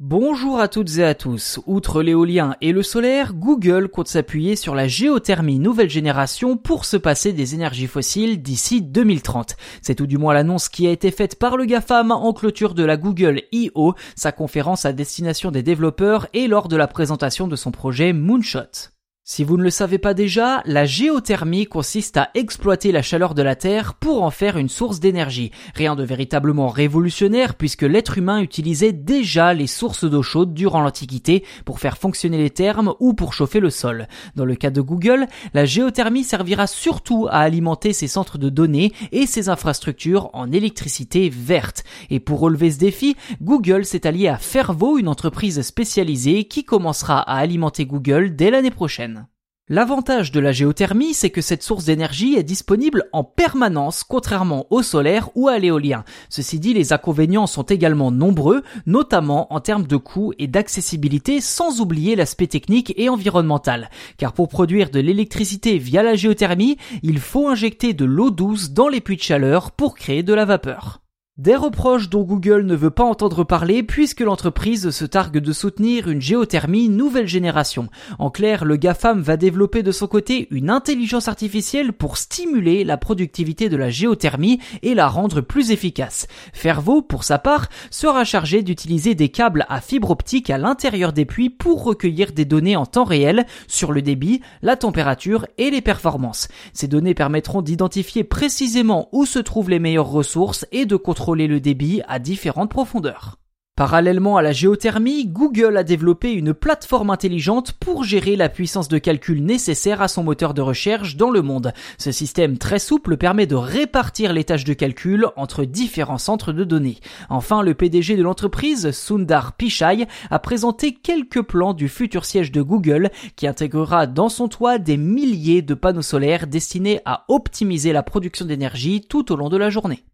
Bonjour à toutes et à tous. Outre l'éolien et le solaire, Google compte s'appuyer sur la géothermie nouvelle génération pour se passer des énergies fossiles d'ici 2030. C'est tout du moins l'annonce qui a été faite par le GAFAM en clôture de la Google I.O., sa conférence à destination des développeurs et lors de la présentation de son projet Moonshot. Si vous ne le savez pas déjà, la géothermie consiste à exploiter la chaleur de la Terre pour en faire une source d'énergie. Rien de véritablement révolutionnaire puisque l'être humain utilisait déjà les sources d'eau chaude durant l'Antiquité pour faire fonctionner les thermes ou pour chauffer le sol. Dans le cas de Google, la géothermie servira surtout à alimenter ses centres de données et ses infrastructures en électricité verte. Et pour relever ce défi, Google s'est allié à Fervo, une entreprise spécialisée qui commencera à alimenter Google dès l'année prochaine. L'avantage de la géothermie, c'est que cette source d'énergie est disponible en permanence, contrairement au solaire ou à l'éolien. Ceci dit, les inconvénients sont également nombreux, notamment en termes de coût et d'accessibilité, sans oublier l'aspect technique et environnemental. Car pour produire de l'électricité via la géothermie, il faut injecter de l'eau douce dans les puits de chaleur pour créer de la vapeur. Des reproches dont Google ne veut pas entendre parler puisque l'entreprise se targue de soutenir une géothermie nouvelle génération. En clair, le GAFAM va développer de son côté une intelligence artificielle pour stimuler la productivité de la géothermie et la rendre plus efficace. Fervo, pour sa part, sera chargé d'utiliser des câbles à fibre optique à l'intérieur des puits pour recueillir des données en temps réel sur le débit, la température et les performances. Ces données permettront d'identifier précisément où se trouvent les meilleures ressources et de contrôler le débit à différentes profondeurs. Parallèlement à la géothermie, Google a développé une plateforme intelligente pour gérer la puissance de calcul nécessaire à son moteur de recherche dans le monde. Ce système très souple permet de répartir les tâches de calcul entre différents centres de données. Enfin, le PDG de l'entreprise, Sundar Pichai, a présenté quelques plans du futur siège de Google qui intégrera dans son toit des milliers de panneaux solaires destinés à optimiser la production d'énergie tout au long de la journée.